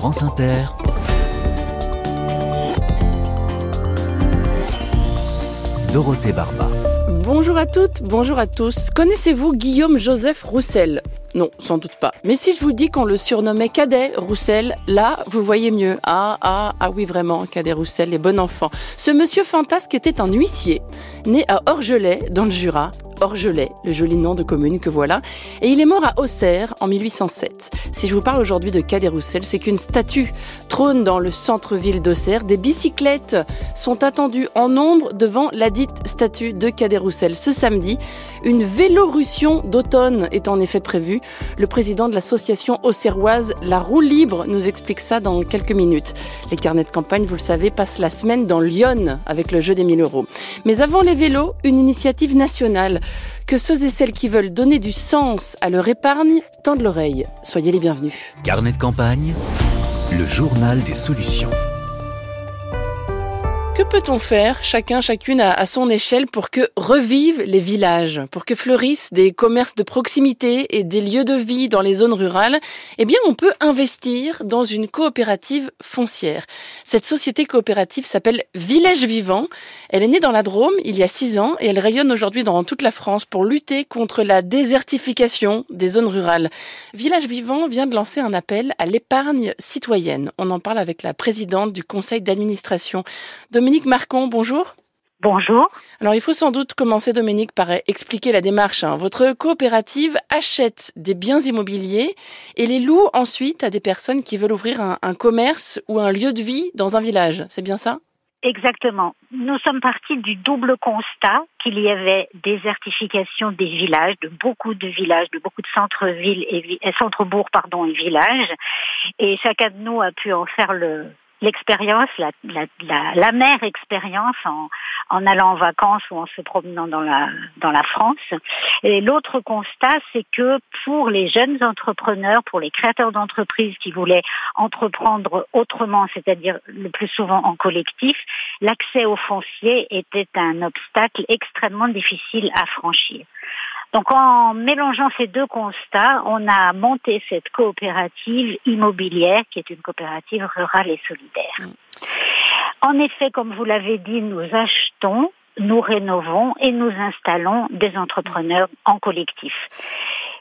France Inter. Dorothée Barba. Bonjour à toutes, bonjour à tous. Connaissez-vous Guillaume Joseph Roussel? Non, sans doute pas. Mais si je vous dis qu'on le surnommait Cadet Roussel, là, vous voyez mieux. Ah, ah, ah oui, vraiment, Cadet Roussel, les bons enfants. Ce monsieur fantasque était un huissier, né à Orgelet, dans le Jura, Orgelet, le joli nom de commune que voilà, et il est mort à Auxerre en 1807. Si je vous parle aujourd'hui de Cadet Roussel, c'est qu'une statue trône dans le centre-ville d'Auxerre. Des bicyclettes sont attendues en nombre devant la dite statue de Cadet Roussel. Ce samedi, une vélorussion d'automne est en effet prévue. Le président de l'association auxerroise La Roue Libre nous explique ça dans quelques minutes. Les carnets de campagne, vous le savez, passent la semaine dans Lyon avec le jeu des 1000 euros. Mais avant les vélos, une initiative nationale que ceux et celles qui veulent donner du sens à leur épargne tendent l'oreille. Soyez les bienvenus. Carnet de campagne, le journal des solutions. Que peut-on faire, chacun, chacune à, son échelle, pour que revivent les villages, pour que fleurissent des commerces de proximité et des lieux de vie dans les zones rurales? Eh bien, on peut investir dans une coopérative foncière. Cette société coopérative s'appelle Village Vivant. Elle est née dans la Drôme il y a six ans et elle rayonne aujourd'hui dans toute la France pour lutter contre la désertification des zones rurales. Village Vivant vient de lancer un appel à l'épargne citoyenne. On en parle avec la présidente du conseil d'administration. Dominique Marcon, bonjour. Bonjour. Alors il faut sans doute commencer, Dominique, par expliquer la démarche. Hein. Votre coopérative achète des biens immobiliers et les loue ensuite à des personnes qui veulent ouvrir un, commerce ou un lieu de vie dans un village. C'est bien ça? Exactement. Nous sommes partis du double constat qu'il y avait désertification des villages, de beaucoup de villages, de beaucoup de centres-villes et centres-bourgs, pardon, et villages. Et chacun de nous a pu en faire le, l'expérience, la, la, mère expérience en, en allant en vacances ou en se promenant dans la, dans la France. Et l'autre constat, c'est que pour les jeunes entrepreneurs, pour les créateurs d'entreprises qui voulaient entreprendre autrement, c'est-à-dire le plus souvent en collectif, l'accès au foncier était un obstacle extrêmement difficile à franchir. Donc en mélangeant ces deux constats, on a monté cette coopérative immobilière qui est une coopérative rurale et solidaire. Mm. En effet, comme vous l'avez dit, nous achetons, nous rénovons et nous installons des entrepreneurs en collectif.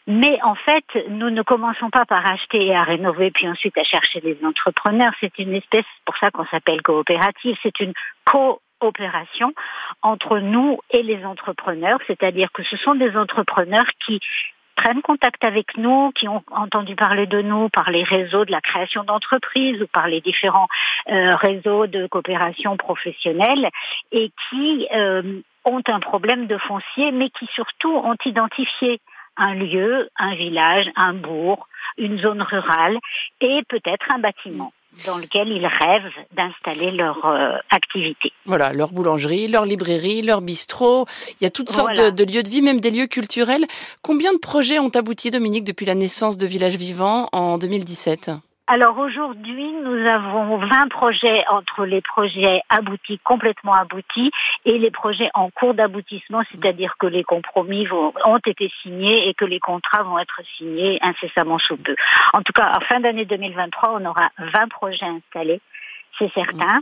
Mais en fait, nous ne commençons pas par acheter et à rénover, puis ensuite à chercher des entrepreneurs. C'est une espèce, pour ça qu'on s'appelle coopérative, c'est une co opération entre nous et les entrepreneurs, c'est-à-dire que ce sont des entrepreneurs qui prennent contact avec nous, qui ont entendu parler de nous par les réseaux de la création d'entreprises ou par les différents euh, réseaux de coopération professionnelle et qui euh, ont un problème de foncier, mais qui surtout ont identifié un lieu, un village, un bourg, une zone rurale et peut-être un bâtiment dans lequel ils rêvent d'installer leur euh, activité. Voilà, leur boulangerie, leur librairie, leur bistrot. Il y a toutes sortes de, de, lieux de vie, même des lieux culturels. Combien de projets ont abouti, Dominique, depuis la naissance de Village Vivant en 2017 alors aujourd'hui, nous avons 20 projets entre les projets aboutis, complètement aboutis, et les projets en cours d'aboutissement, c'est-à-dire que les compromis ont été signés et que les contrats vont être signés incessamment sous peu. En tout cas, en fin d'année 2023, on aura 20 projets installés, c'est certain.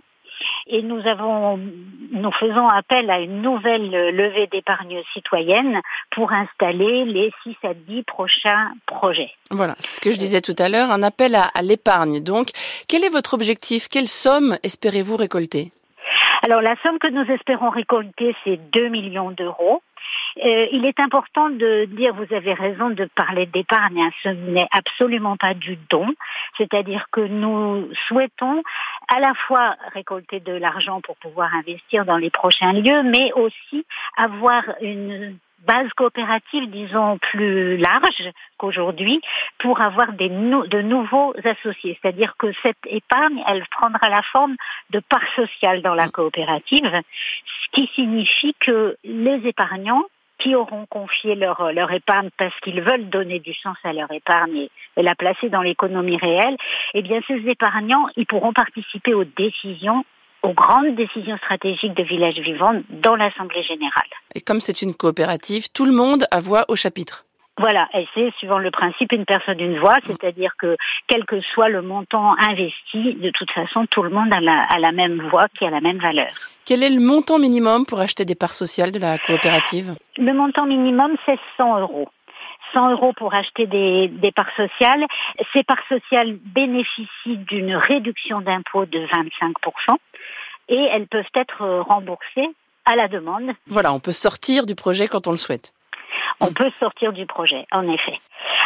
Et nous avons, nous faisons appel à une nouvelle levée d'épargne citoyenne pour installer les 6 à 10 prochains projets. Voilà, c'est ce que je disais tout à l'heure, un appel à, à l'épargne. Donc, quel est votre objectif? Quelle somme espérez-vous récolter? Alors la somme que nous espérons récolter, c'est 2 millions d'euros. Euh, il est important de dire, vous avez raison de parler d'épargne, hein, ce n'est absolument pas du don, c'est-à-dire que nous souhaitons à la fois récolter de l'argent pour pouvoir investir dans les prochains lieux, mais aussi avoir une base coopérative, disons, plus large qu'aujourd'hui pour avoir des de nouveaux associés. C'est-à-dire que cette épargne, elle prendra la forme de part sociale dans la coopérative, ce qui signifie que les épargnants qui auront confié leur, leur épargne parce qu'ils veulent donner du sens à leur épargne et, la placer dans l'économie réelle, eh bien ces épargnants, ils pourront participer aux décisions aux grandes décisions stratégiques de Village Vivant dans l'Assemblée générale. Et comme c'est une coopérative, tout le monde a voix au chapitre. Voilà, et c'est suivant le principe une personne une voix, c'est-à-dire que quel que soit le montant investi, de toute façon, tout le monde a la, a la même voix qui a la même valeur. Quel est le montant minimum pour acheter des parts sociales de la coopérative? Le montant minimum, c'est 100 euros. 100 euros pour acheter des, des parts sociales. Ces parts sociales bénéficient d'une réduction d'impôt de 25% et elles peuvent être remboursées à la demande. Voilà, on peut sortir du projet quand on le souhaite on peut sortir du projet, en effet.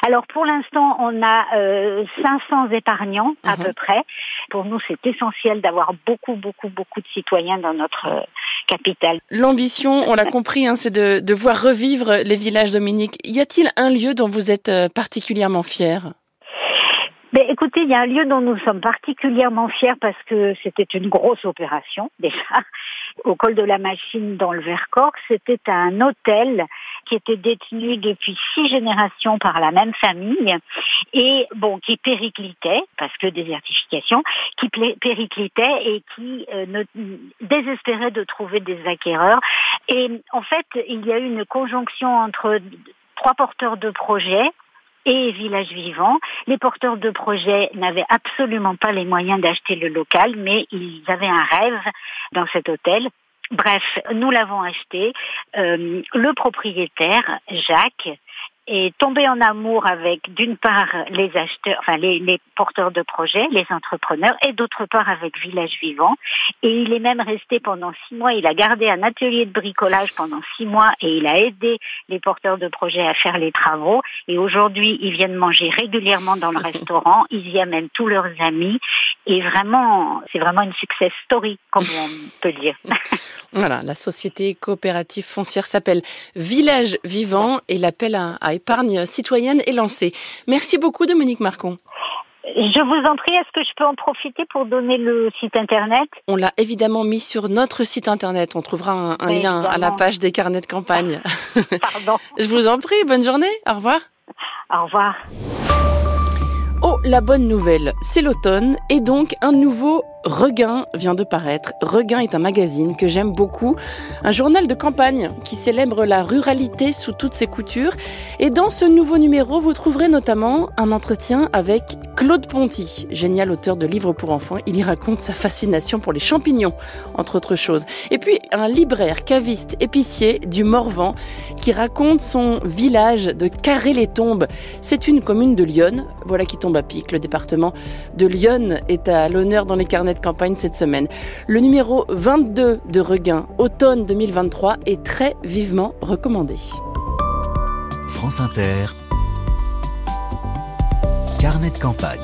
Alors pour l'instant, on a 500 euh, épargnants à mhm. peu près. Pour nous, c'est essentiel d'avoir beaucoup, beaucoup, beaucoup de citoyens dans notre euh, capitale. L'ambition, on l'a compris, hein, c'est de, de voir revivre les villages dominiques. Y a-t-il un lieu dont vous êtes euh, particulièrement fier? Mais écoutez, il y a un lieu dont nous sommes particulièrement fiers parce que c'était une grosse opération déjà. Au col de la Machine dans le Vercors, c'était un hôtel qui était détenu depuis six générations par la même famille et bon qui périclitait parce que désertification, qui périclitait et qui euh, désespérait de trouver des acquéreurs. Et en fait, il y a eu une conjonction entre trois porteurs de projets et Village Vivant. Les porteurs de projets n'avaient absolument pas les moyens d'acheter le local, mais ils avaient un rêve dans cet hôtel. Bref, nous l'avons acheté. Euh, le propriétaire, Jacques, est tombé en amour avec d'une part les acheteurs, enfin les, les, porteurs de projets, les entrepreneurs, et d'autre part avec Village Vivant. Et il est même resté pendant six mois. Il a gardé un atelier de bricolage pendant six mois et il a aidé les porteurs de projets à faire les travaux. Et aujourd'hui, ils viennent manger régulièrement dans le restaurant. Ils y amènent tous leurs amis. Et vraiment, c'est vraiment une success story, comme on peut dire. voilà, la société coopérative foncière s'appelle Village Vivant et l'appel à, à épargne citoyenne est lancée. Merci beaucoup Dominique Marcon. Je vous en prie, est-ce que je peux en profiter pour donner le site internet? On l'a évidemment mis sur notre site internet. On trouvera un, lien à la page des carnets de campagne. Pardon. je vous en prie, bonne journée. Au revoir. Au revoir. Oh, la bonne nouvelle, c'est l'automne et donc un nouveau Regain vient de paraître. Regain est un magazine que j'aime beaucoup, un journal de campagne qui célèbre la ruralité sous toutes ses coutures. Et dans ce nouveau numéro, vous trouverez notamment un entretien avec Claude Ponty, génial auteur de livres pour enfants. Il y raconte sa fascination pour les champignons, entre autres choses. Et puis un libraire, caviste, épicier du Morvan qui raconte son village de Carré-les-Tombes. C'est une commune de Lyon, voilà qui tombe à pic. Le département de Lyon est à l'honneur dans les carnets de campagne cette semaine. Le numéro 22 de Regain, automne 2023, est très vivement recommandé. France Inter, carnet de campagne.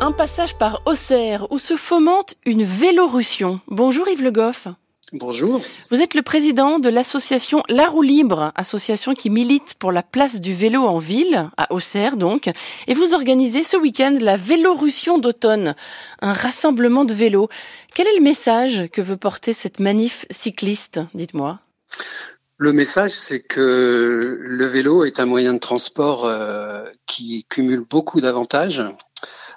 Un passage par Auxerre où se fomente une vélorussion. Bonjour Yves Le Goff. Bonjour. Vous êtes le président de l'association La Roue Libre, association qui milite pour la place du vélo en ville, à Auxerre donc, et vous organisez ce week-end la Vélorussion d'automne, un rassemblement de vélos. Quel est le message que veut porter cette manif cycliste Dites-moi? Le message, c'est que le vélo est un moyen de transport euh, qui cumule beaucoup d'avantages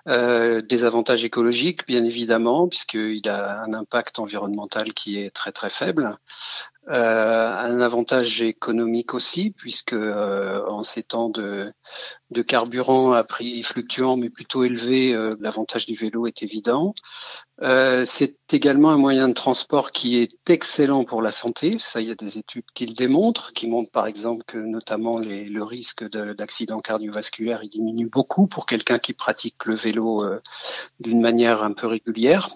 euh, des avantages écologiques, bien évidemment, puisqu'il a un impact environnemental qui est très très faible. Euh, un avantage économique aussi, puisque euh, en ces temps de, de carburant à prix fluctuant mais plutôt élevé, euh, l'avantage du vélo est évident. Euh, c'est également un moyen de transport qui est excellent pour la santé. Ça, il y a des études qui le démontrent, qui montrent par exemple que notamment le risque d'accident cardiovasculaire diminue beaucoup pour quelqu'un qui pratique le vélo euh, d'une manière un peu régulière.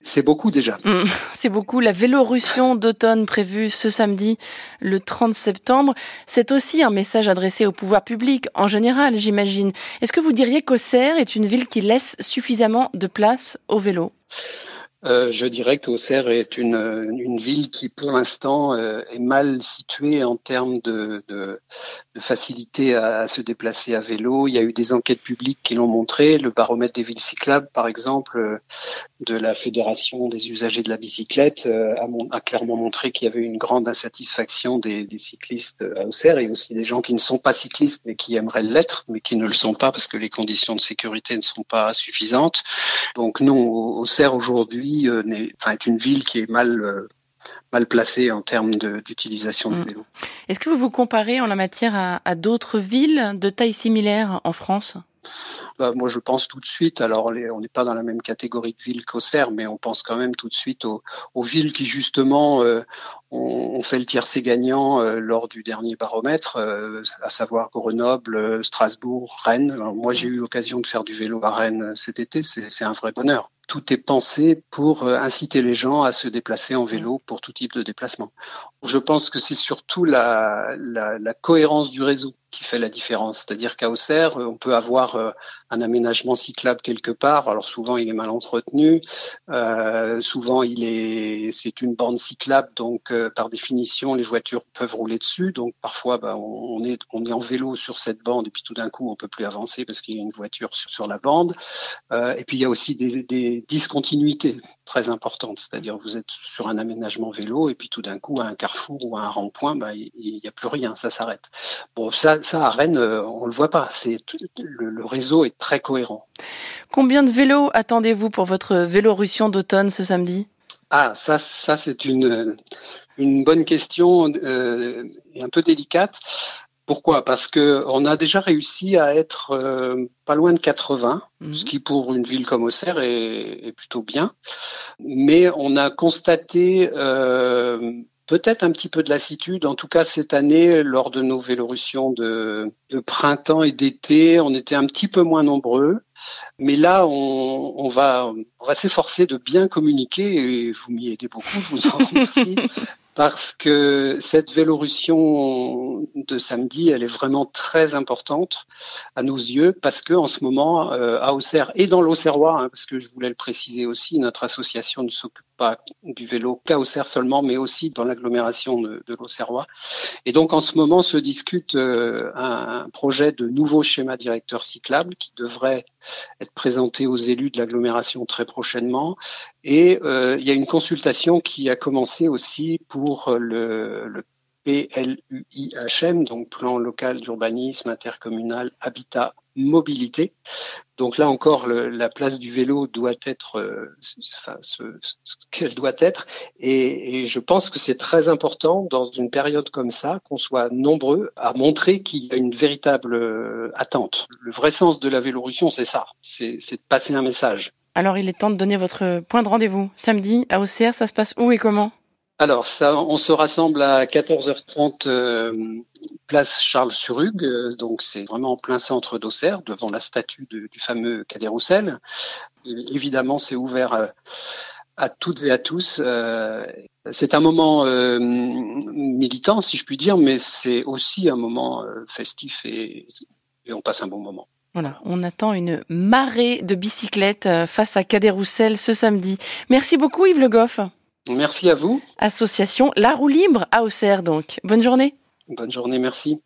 C'est beaucoup déjà. Mmh, c'est beaucoup. La Vélorussion d'automne prévue ce samedi, le 30 septembre, c'est aussi un message adressé au pouvoir public en général j'imagine. Est-ce que vous diriez qu'Auxerre est une ville qui laisse suffisamment de place au vélo? Euh, je dirais qu'Auxerre est une, ville qui, pour l'instant, euh, est mal située en termes de, facilité à, se déplacer à vélo. Il y a eu des enquêtes publiques qui l'ont montré. Le baromètre des villes cyclables, par exemple, euh, de la Fédération des usagers de la bicyclette, a, a, clairement montré qu'il y avait une grande insatisfaction des, des, cyclistes à Auxerre et aussi des gens qui ne sont pas cyclistes mais qui aimeraient l'être, mais qui ne le sont pas parce que les conditions de sécurité ne sont pas suffisantes. Donc non, Auxerre aujourd'hui euh, est, enfin, est une ville qui est mal euh, mal placé en termes d'utilisation du mm. vélo. Est-ce que vous vous comparez en la matière à, à d'autres villes de taille similaire en France? Bah, moi, je pense tout de suite. Alors, on n'est pas dans la même catégorie de villes qu'Auxerre, mais on pense quand même tout de suite aux, villes qui justement euh, ont, fait le tiercé gagnant euh, lors du dernier baromètre, euh, à savoir Grenoble, Strasbourg, Rennes. moi, j'ai eu l'occasion de faire du vélo à Rennes cet été. C'est un vrai bonheur tout est pensé pour inciter les gens à se déplacer en vélo pour tout type de déplacement. Je pense que c'est surtout la, cohérence du réseau qui fait la différence. C'est-à-dire qu'à Auxerre, on peut avoir euh, un aménagement cyclable quelque part. Alors souvent, il est mal entretenu. Euh, souvent, il est, c'est une bande cyclable, donc euh, par définition, les voitures peuvent rouler dessus. Donc parfois, bah, on, est, on est en vélo sur cette bande et puis tout d'un coup, on peut plus avancer parce qu'il y a une voiture sur, la bande. Et puis il y a aussi des, des discontinuités très importantes. C'est-à-dire, vous êtes sur un aménagement vélo et puis tout d'un coup, à un carrefour ou à un rond-point, bah, il n'y a plus rien, ça s'arrête. Bon, ça, ça à Rennes, euh, on le voit pas. C'est le, le, réseau est très cohérent. Combien de vélos attendez-vous pour votre Vélorussion d'automne ce samedi? Ah, ça, ça c'est une une bonne question euh, et un peu délicate. Pourquoi? Parce que on a déjà réussi à être euh, pas loin de 80, mhm. ce qui pour une ville comme Auxerre est, est, plutôt bien. Mais on a constaté euh, peut-être un petit peu de lassitude. En tout cas, cette année, lors de nos Vélorussions de, de printemps et d'été, on était un petit peu moins nombreux. Mais là, on, on va, on va s'efforcer de bien communiquer et vous m'y aidez beaucoup, je vous en remercie parce que cette Vélorussion de samedi, elle est vraiment très importante à nos yeux, parce que en ce moment, euh, à Auxerre et dans l'Auxerrois, hein, parce que je voulais le préciser aussi, notre association ne s'occupe pas du vélo qu'à Auxerre seulement, mais aussi dans l'agglomération de, de l'Auxerrois. Et donc en ce moment se discute euh, un, projet de nouveau schéma directeur cyclable qui devrait être présenté aux élus de l'agglomération très prochainement. Et euh, il y a une consultation qui a commencé aussi pour le, le PLUIHM, donc plan local d'urbanisme intercommunal habitat mobilité. Donc là encore, la place du vélo doit être euh, ce, qu'elle doit être. Et, je pense que c'est très important dans une période comme ça qu'on soit nombreux à montrer qu'il y a une véritable euh, attente. Le vrai sens de la Vélorussion, c'est ça, c'est de passer un message. Alors il est temps de donner votre point de rendez-vous. Samedi à Auxerre, ça se passe où et comment? Alors, on se rassemble à 14h30 euh, place Charles-sur-Hugue, euh, donc c'est vraiment en plein centre d'Auxerre, devant la statue du fameux Cadet Roussel. évidemment, c'est ouvert à, à, toutes et à tous. Euh, c'est un moment euh, militant, si je puis dire, mais c'est aussi un moment euh, festif et, et on passe un bon moment. Voilà, on attend une marée de bicyclettes euh, face à Cadet Roussel ce samedi. Merci beaucoup Yves Le Goff. Merci à vous. Association La Roue Libre à Auxerre donc. Bonne journée. Bonne journée, merci.